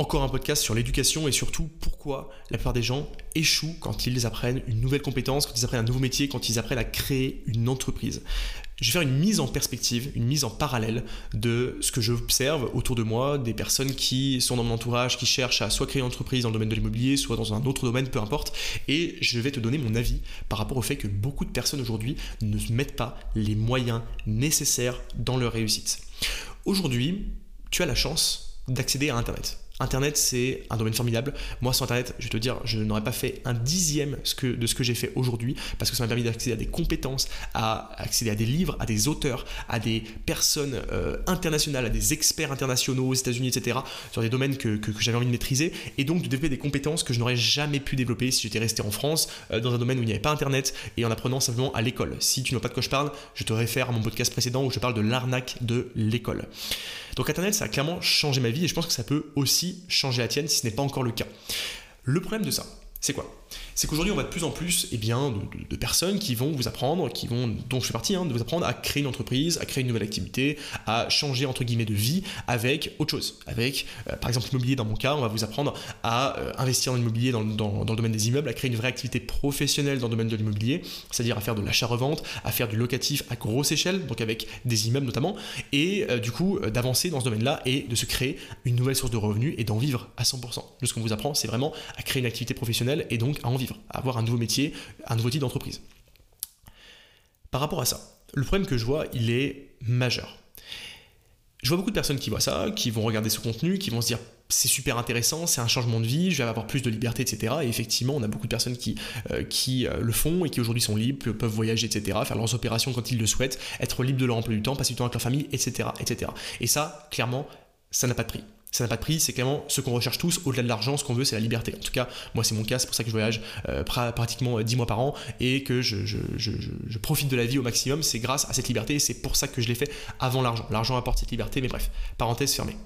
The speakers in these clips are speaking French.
Encore un podcast sur l'éducation et surtout pourquoi la plupart des gens échouent quand ils apprennent une nouvelle compétence, quand ils apprennent un nouveau métier, quand ils apprennent à créer une entreprise. Je vais faire une mise en perspective, une mise en parallèle de ce que j'observe autour de moi, des personnes qui sont dans mon entourage, qui cherchent à soit créer une entreprise dans le domaine de l'immobilier, soit dans un autre domaine, peu importe. Et je vais te donner mon avis par rapport au fait que beaucoup de personnes aujourd'hui ne mettent pas les moyens nécessaires dans leur réussite. Aujourd'hui, tu as la chance d'accéder à Internet. Internet, c'est un domaine formidable. Moi, sur Internet, je vais te dire, je n'aurais pas fait un dixième de ce que j'ai fait aujourd'hui parce que ça m'a permis d'accéder à des compétences, à accéder à des livres, à des auteurs, à des personnes euh, internationales, à des experts internationaux aux États-Unis, etc., sur des domaines que, j'avais envie de maîtriser et donc de développer des compétences que je n'aurais jamais pu développer si j'étais resté en France, euh, dans un domaine où il n'y avait pas Internet et en apprenant simplement à l'école. Si tu n'as pas de quoi je parle, je te réfère à mon podcast précédent où je parle de l'arnaque de l'école. Donc Internet, ça a clairement changé ma vie et je pense que ça peut aussi changer la tienne si ce n'est pas encore le cas. Le problème de ça, c'est quoi? C'est qu'aujourd'hui on va de plus en plus eh bien, de, personnes qui vont vous apprendre, qui vont, dont je fais partie, hein, de vous apprendre à créer une entreprise, à créer une nouvelle activité, à changer entre guillemets de vie avec autre chose. Avec euh, par exemple l'immobilier dans mon cas, on va vous apprendre à euh, investir dans l'immobilier dans, le domaine des immeubles, à créer une vraie activité professionnelle dans le domaine de l'immobilier, c'est-à-dire à faire de l'achat-revente, à faire du locatif à grosse échelle, donc avec des immeubles notamment, et euh, du coup d'avancer dans ce domaine-là et de se créer une nouvelle source de revenus et d'en vivre à 100%. ce qu'on vous apprend, c'est vraiment à créer une activité professionnelle et donc à en vivre avoir un nouveau métier, un nouveau type d'entreprise. Par rapport à ça, le problème que je vois, il est majeur. Je vois beaucoup de personnes qui voient ça, qui vont regarder ce contenu, qui vont se dire c'est super intéressant, c'est un changement de vie, je vais avoir plus de liberté, etc. Et effectivement, on a beaucoup de personnes qui, euh, qui euh, le font et qui aujourd'hui sont libres, peuvent voyager, etc., faire leurs opérations quand ils le souhaitent, être libres de leur emploi du temps, passer du temps avec leur famille, etc. etc. Et ça, clairement, ça n'a pas de prix ça n'a pas de prix, c'est clairement ce qu'on recherche tous, au-delà de l'argent, ce qu'on veut, c'est la liberté. En tout cas, moi c'est mon cas, c'est pour ça que je voyage euh, pratiquement 10 mois par an et que je, profite de la vie au maximum, c'est grâce à cette liberté c'est pour ça que je l'ai fait avant l'argent. L'argent apporte cette liberté, mais bref, parenthèse fermée.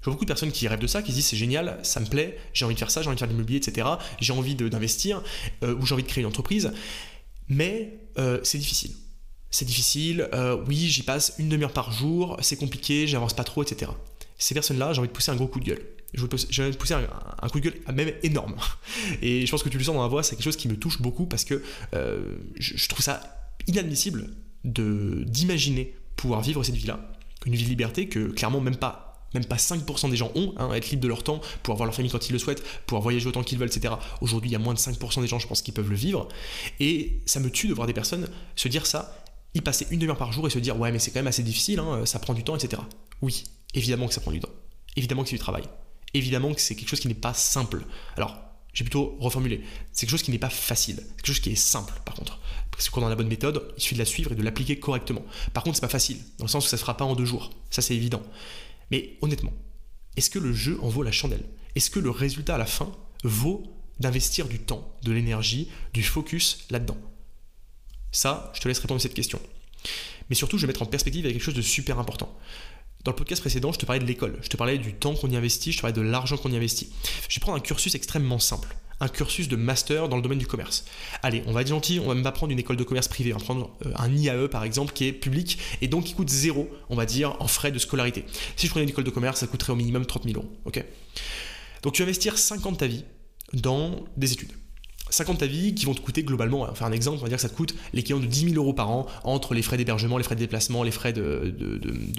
Je vois beaucoup de personnes qui rêvent de ça, qui se disent c'est génial, ça me plaît, j'ai envie de faire ça, j'ai envie de faire de l'immobilier, etc. J'ai envie d'investir euh, ou j'ai envie de créer une entreprise, mais euh, c'est difficile. C'est difficile, oui, j'y passe une demi-heure par jour, c'est compliqué, j'avance pas trop, etc ces personnes-là, j'ai envie de pousser un gros coup de gueule. J'ai envie de pousser un, coup de gueule même énorme. Et je pense que tu le sens dans ma voix, c'est quelque chose qui me touche beaucoup parce que euh, je, trouve ça inadmissible d'imaginer pouvoir vivre cette vie-là, une vie de liberté que clairement même pas même pas 5% des gens ont, hein, être libre de leur temps, pouvoir voir leur famille quand ils le souhaitent, pouvoir voyager autant qu'ils veulent, etc. Aujourd'hui, il y a moins de 5% des gens, je pense, qui peuvent le vivre. Et ça me tue de voir des personnes se dire ça, y passer une demi-heure par jour et se dire ouais mais c'est quand même assez difficile, hein, ça prend du temps, etc. Oui, Évidemment que ça prend du temps. Évidemment que c'est du travail. Évidemment que c'est quelque chose qui n'est pas simple. Alors, j'ai plutôt reformulé. C'est quelque chose qui n'est pas facile. C'est quelque chose qui est simple, par contre. Parce qu'on a la bonne méthode, il suffit de la suivre et de l'appliquer correctement. Par contre, c'est pas facile, dans le sens où ça se fera pas en deux jours. Ça, c'est évident. Mais honnêtement, est-ce que le jeu en vaut la chandelle? Est-ce que le résultat à la fin vaut d'investir du temps, de l'énergie, du focus là-dedans? Ça, je te laisse répondre à cette question. Mais surtout, je vais mettre en perspective quelque chose de super important. Dans le podcast précédent, je te parlais de l'école, je te parlais du temps qu'on y investit, je te parlais de l'argent qu'on y investit. Je vais prendre un cursus extrêmement simple, un cursus de master dans le domaine du commerce. Allez, on va être gentil, on va même pas prendre une école de commerce privée, on va prendre euh, un IAE par exemple qui est public et donc qui coûte zéro, on va dire, en frais de scolarité. Si je prenais une école de commerce, ça coûterait au minimum 30 000 euros. donc tu vas investir 50 ta vie dans des études. 50 ta vie qui vont te coûter globalement, faire un exemple, on va dire que ça te coûte l'équivalent de 10 000 euros par an entre les frais d'hébergement, les frais de déplacement, les frais de,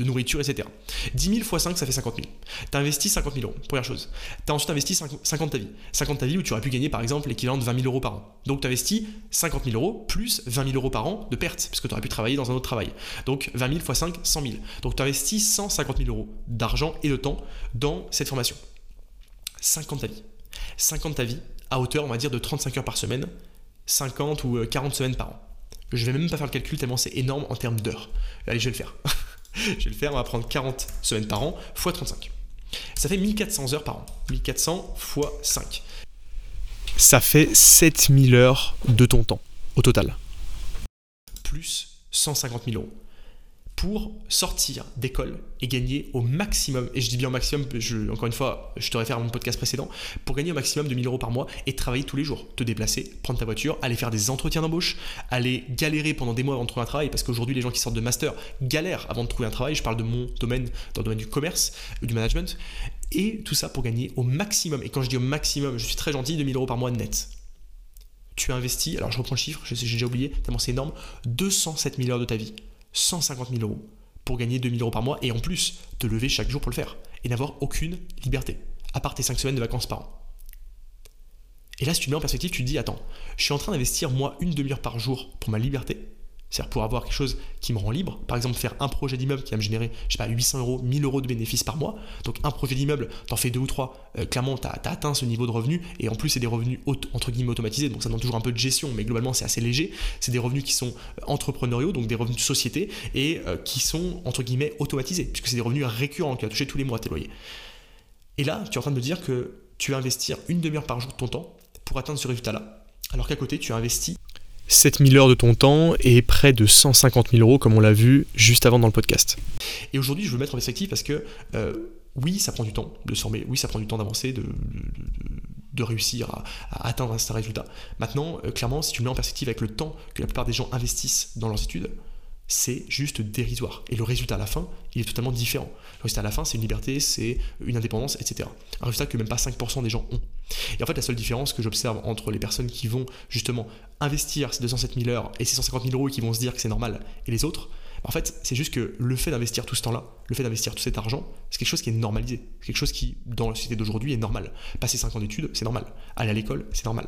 nourriture, etc. 10 000 x 5, ça fait 50 000. Tu investi 50 000 euros, première chose. Tu as ensuite investi 50 ta vie. 50 ta vie où tu aurais pu gagner par exemple l'équivalent de 20 000 euros par an. Donc tu investis 50 000 euros plus 20 000 euros par an de perte, parce que tu aurais pu travailler dans un autre travail. Donc 20 000 x 5, 100 000. Donc tu investis 150 000 euros d'argent et de temps dans cette formation. 50 ta vie. 50 ta vie, à hauteur, on va dire, de 35 heures par semaine, 50 ou 40 euh, semaines par an. Je vais même pas faire le calcul tellement c'est énorme en termes d'heures. Allez, je vais le faire. je vais le faire, on va prendre 40 semaines par an fois 35. Ça fait 1400 heures par an. 1400 fois 5. Ça fait 7000 heures de ton temps au total. Plus 150 000 euros pour sortir d'école et gagner au maximum, et je dis bien au maximum, encore une fois, je te réfère à mon podcast précédent, pour gagner au maximum de 1000 euros par mois et travailler tous les jours, te déplacer, prendre ta voiture, aller faire des entretiens d'embauche, aller galérer pendant des mois avant de trouver un travail, parce qu'aujourd'hui les gens qui sortent de master galèrent avant de trouver un travail, je parle de mon domaine, dans le domaine du commerce, du management, et tout ça pour gagner au maximum, et quand je dis au maximum, je suis très gentil, 2000 euros par mois net. Tu as investi, alors je reprends le chiffre, j'ai déjà oublié, tellement c'est énorme, 207 000 heures de ta vie 150 000 euros pour gagner 2 000 euros par mois et en plus te lever chaque jour pour le faire et n'avoir aucune liberté, à part tes 5 semaines de vacances par an. Et là, si tu mets en perspective, tu te dis, attends, je suis en train d'investir moi une demi-heure par jour pour ma liberté, c'est-à-dire pour avoir quelque chose qui me rend libre. Par exemple, faire un projet d'immeuble qui va me générer, je sais pas, 800 euros, 1000 euros de bénéfices par mois. Donc un projet d'immeuble, t'en fais deux ou trois. Euh, clairement, tu as, atteint ce niveau de revenus. Et en plus, c'est des revenus entre guillemets automatisés. Donc ça demande toujours un peu de gestion, mais globalement, c'est assez léger. C'est des revenus qui sont euh, entrepreneuriaux, donc des revenus de société, et euh, qui sont entre guillemets automatisés, puisque c'est des revenus récurrents qui vont toucher tous les mois tes loyers. Et là, tu es en train de me dire que tu vas investir une demi-heure par jour de ton temps pour atteindre ce résultat-là. Alors qu'à côté, tu as investi 7000 heures de ton temps et près de 150 000 euros, comme on l'a vu juste avant dans le podcast. Et aujourd'hui, je veux mettre en perspective parce que euh, oui, ça prend du temps de former, oui, ça prend du temps d'avancer, de, de, réussir à, atteindre un certain résultat. Maintenant, euh, clairement, si tu le mets en perspective avec le temps que la plupart des gens investissent dans leurs études, c'est juste dérisoire. Et le résultat à la fin, il est totalement différent. Résultat à la fin, c'est une liberté, c'est une indépendance, etc. Un résultat que même pas 5% des gens ont. Et en fait, la seule différence que j'observe entre les personnes qui vont justement investir ces 207 000 heures et ces 150 000 euros et qui vont se dire que c'est normal, et les autres, en fait, c'est juste que le fait d'investir tout ce temps-là, le fait d'investir tout cet argent, c'est quelque chose qui est normalisé. C'est quelque chose qui, dans la société d'aujourd'hui, est normal. Passer 5 ans d'études, c'est normal. Aller à l'école, c'est normal.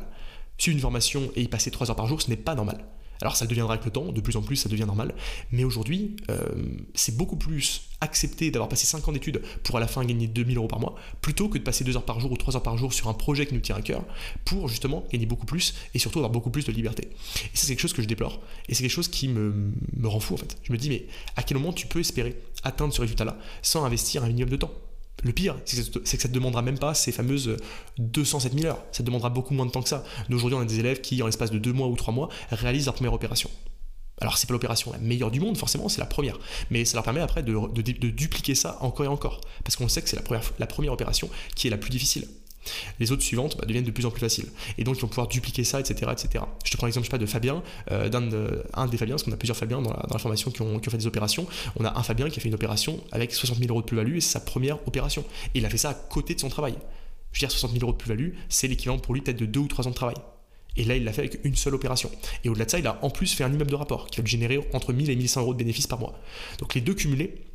Suivre une formation et y passer 3 heures par jour, ce n'est pas normal. Alors ça deviendra avec le temps, de plus en plus ça devient normal, mais aujourd'hui euh, c'est beaucoup plus accepté d'avoir passé 5 ans d'études pour à la fin gagner 2000 euros par mois, plutôt que de passer 2 heures par jour ou 3 heures par jour sur un projet qui nous tient à cœur, pour justement gagner beaucoup plus et surtout avoir beaucoup plus de liberté. Et c'est quelque chose que je déplore, et c'est quelque chose qui me, me rend fou en fait. Je me dis mais à quel moment tu peux espérer atteindre ce résultat-là sans investir un minimum de temps? Le pire, c'est que, ça ne demandera même pas ces fameuses 207 000 heures. Ça demandera beaucoup moins de temps que ça. Aujourd'hui, on a des élèves qui, en l'espace de 2 mois ou 3 mois, réalisent leur première opération. Alors, c'est pas l'opération la meilleure du monde, forcément, c'est la première. Mais ça leur permet après de, dupliquer ça encore et encore. Parce qu'on sait que c'est la première opération qui est la plus difficile les autres suivantes bah, deviennent de plus en plus faciles. Et donc ils vont pouvoir dupliquer ça, etc. etc. Je te prends l'exemple, je pas, de Fabien, euh, d'un un des Fabiens, parce qu'on a plusieurs Fabiens dans la, formation qui ont, fait des opérations. On a un Fabien qui a fait une opération avec 60 000 euros de plus-value et c'est sa première opération. Et il a fait ça à côté de son travail. Je veux dire, 60 000 euros de plus-value, c'est l'équivalent pour lui peut-être de 2 ou 3 ans de travail. Et là, il l'a fait avec une seule opération. Et au-delà de ça, il a en plus fait un immeuble de rapport qui va lui générer entre 1000 et 1100 euros de bénéfices par mois. Donc les deux cumulés,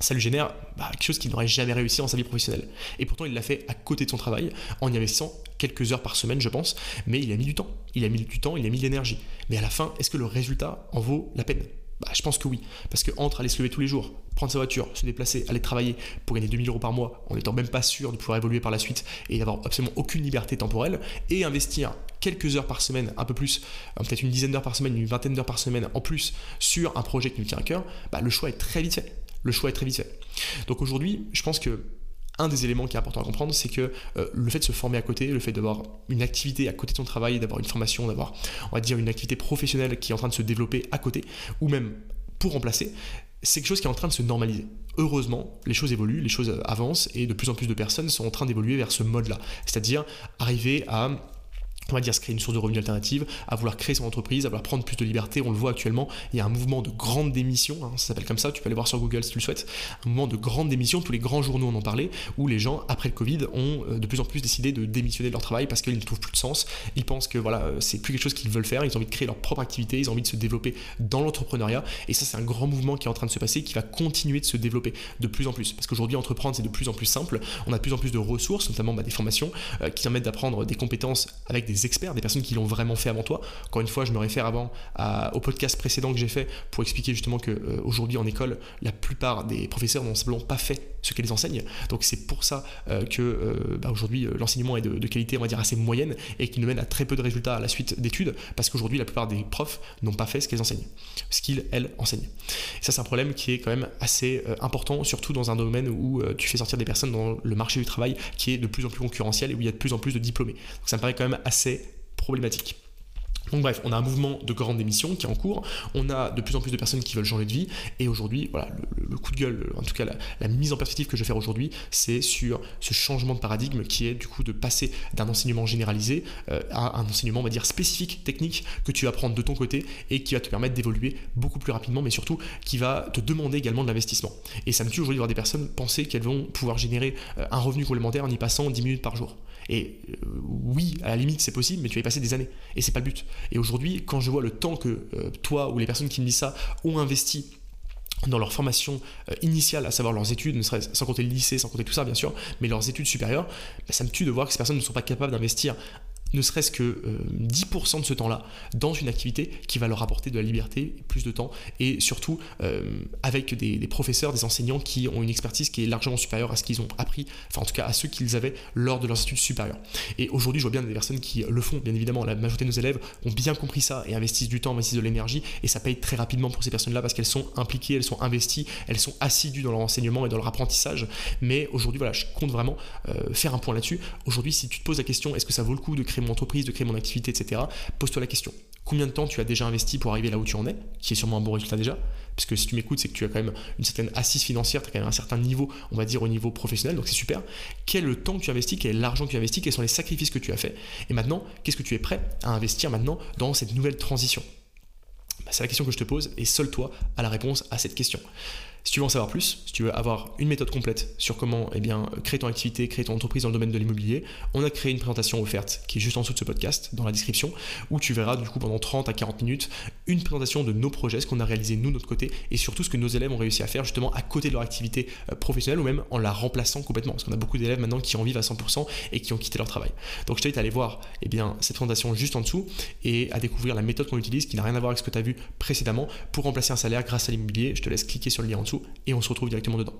ça lui génère bah, quelque chose qu'il n'aurait jamais réussi dans sa vie professionnelle. Et pourtant, il l'a fait à côté de son travail, en y investissant quelques heures par semaine, je pense, mais il a mis du temps. Il a mis du temps, il a mis de l'énergie. Mais à la fin, est-ce que le résultat en vaut la peine? Bah, je pense que oui. Parce que entre aller se lever tous les jours, prendre sa voiture, se déplacer, aller travailler pour gagner 2000 euros par mois en n'étant même pas sûr de pouvoir évoluer par la suite et d'avoir absolument aucune liberté temporelle, et investir quelques heures par semaine, un peu plus, euh, peut-être une dizaine d'heures par semaine, une vingtaine d'heures par semaine en plus sur un projet qui nous tient à cœur, bah, le choix est très vite fait le choix est très vite. Donc aujourd'hui, je pense que un des éléments qui est important à comprendre, c'est que euh, le fait de se former à côté, le fait d'avoir une activité à côté de son travail, d'avoir une formation, d'avoir, on va dire, une activité professionnelle qui est en train de se développer à côté, ou même pour remplacer, c'est quelque chose qui est en train de se normaliser. Heureusement, les choses évoluent, les choses avancent, et de plus en plus de personnes sont en train d'évoluer vers ce mode-là. C'est-à-dire arriver à on va dire se créer une source de revenus alternative, à vouloir créer son entreprise, à vouloir prendre plus de liberté. On le voit actuellement, il y a un mouvement de grande démission, hein, ça s'appelle comme ça, tu peux aller voir sur Google si tu le souhaites, un mouvement de grande démission, tous les grands journaux en ont parlé, où les gens, après le Covid, ont euh, de plus en plus décidé de démissionner de leur travail parce qu'ils ne trouvent plus de sens, ils pensent que voilà, euh, c'est plus quelque chose qu'ils veulent faire, ils ont envie de créer leur propre activité, ils ont envie de se développer dans l'entrepreneuriat, et ça c'est un grand mouvement qui est en train de se passer, qui va continuer de se développer de plus en plus, parce qu'aujourd'hui entreprendre c'est de plus en plus simple, on a de plus en plus de ressources, notamment bah, des formations euh, qui permettent d'apprendre des compétences avec des experts, des personnes qui l'ont vraiment fait avant toi. Encore une fois, je me réfère avant au podcast précédent que j'ai fait pour expliquer justement que euh, aujourd'hui en école, la plupart des professeurs n'ont simplement pas fait ce qu'ils enseignent. Donc c'est pour ça euh, que euh, bah, aujourd'hui l'enseignement est de, qualité, on va dire assez moyenne et qui nous mène à très peu de résultats à la suite d'études parce qu'aujourd'hui la plupart des profs n'ont pas fait ce qu'ils enseignent, ce qu'ils elles enseignent. Et ça c'est un problème qui est quand même assez important, surtout dans un domaine où tu fais sortir des personnes dans le marché du travail qui est de plus en plus concurrentiel et où il y a de plus en plus de diplômés. Donc ça me paraît quand même assez problématique. Donc bref, on a un mouvement de grande démission qui est en cours, on a de plus en plus de personnes qui veulent changer de vie, et aujourd'hui, voilà, le, coup de gueule, en tout cas la, mise en perspective que je vais faire aujourd'hui, c'est sur ce changement de paradigme qui est du coup de passer d'un enseignement généralisé euh, à un enseignement, on va dire, spécifique, technique, que tu vas prendre de ton côté et qui va te permettre d'évoluer beaucoup plus rapidement, mais surtout qui va te demander également de l'investissement. Et ça me tue aujourd'hui de voir des personnes penser qu'elles vont pouvoir générer euh, un revenu complémentaire en y passant 10 minutes par jour. Et euh, oui, à la limite, c'est possible, mais tu vas y passer des années. Et c'est pas le but. Et aujourd'hui, quand je vois le temps que euh, toi ou les personnes qui me disent ça ont investi dans leur formation euh, initiale, à savoir leurs études, sans compter le lycée, sans compter tout ça bien sûr, mais leurs études supérieures, bah, ça me tue de voir que ces personnes ne sont pas capables d'investir ne serait-ce que 10% euh, de ce temps-là dans une activité qui va leur apporter de la liberté, plus de temps, et surtout euh, avec des, professeurs, des enseignants qui ont une expertise qui est largement supérieure à ce qu'ils ont appris, enfin en tout cas à ceux qu'ils avaient lors de leurs études supérieures. Et aujourd'hui, je vois bien des personnes qui le font, bien évidemment, la majorité de nos élèves ont bien compris ça et investissent du temps, investissent de l'énergie, et ça paye très rapidement pour ces personnes-là parce qu'elles sont impliquées, elles sont investies, elles sont assidues dans leur enseignement et dans leur apprentissage. Mais aujourd'hui, voilà, je compte vraiment euh, faire un point là-dessus. Aujourd'hui, si tu te poses la question, est-ce que ça vaut le coup de créer mon entreprise, de créer mon activité, etc., pose-toi la question. Combien de temps tu as déjà investi pour arriver là où tu en es, qui est sûrement un bon résultat déjà? Parce que si tu m'écoutes, c'est que tu as quand même une certaine assise financière, tu as quand même un certain niveau, on va dire au niveau professionnel, donc c'est super. Quel est le temps que tu investis, quel est l'argent que tu investis, quels sont les sacrifices que tu as fait Et maintenant, qu'est-ce que tu es prêt à investir maintenant dans cette nouvelle transition? Bah, C'est la question que je te pose et seul toi as la réponse à cette question. Si tu veux en savoir plus, si tu veux avoir une méthode complète sur comment eh bien, créer ton activité, créer ton entreprise dans le domaine de l'immobilier, on a créé une présentation offerte qui est juste en dessous de ce podcast, dans la description, où tu verras du coup pendant 30 à 40 minutes une présentation de nos projets, ce qu'on a réalisé nous de notre côté, et surtout ce que nos élèves ont réussi à faire justement à côté de leur activité euh, professionnelle ou même en la remplaçant complètement. Parce qu'on a beaucoup d'élèves maintenant qui en vivent à 100% et qui ont quitté leur travail. Donc je t'invite à aller voir eh bien, cette présentation juste en dessous et à découvrir la méthode qu'on utilise qui n'a rien à voir avec ce que tu as vu précédemment pour remplacer un salaire grâce à l'immobilier. Je te laisse cliquer sur le lien en et on se retrouve directement dedans.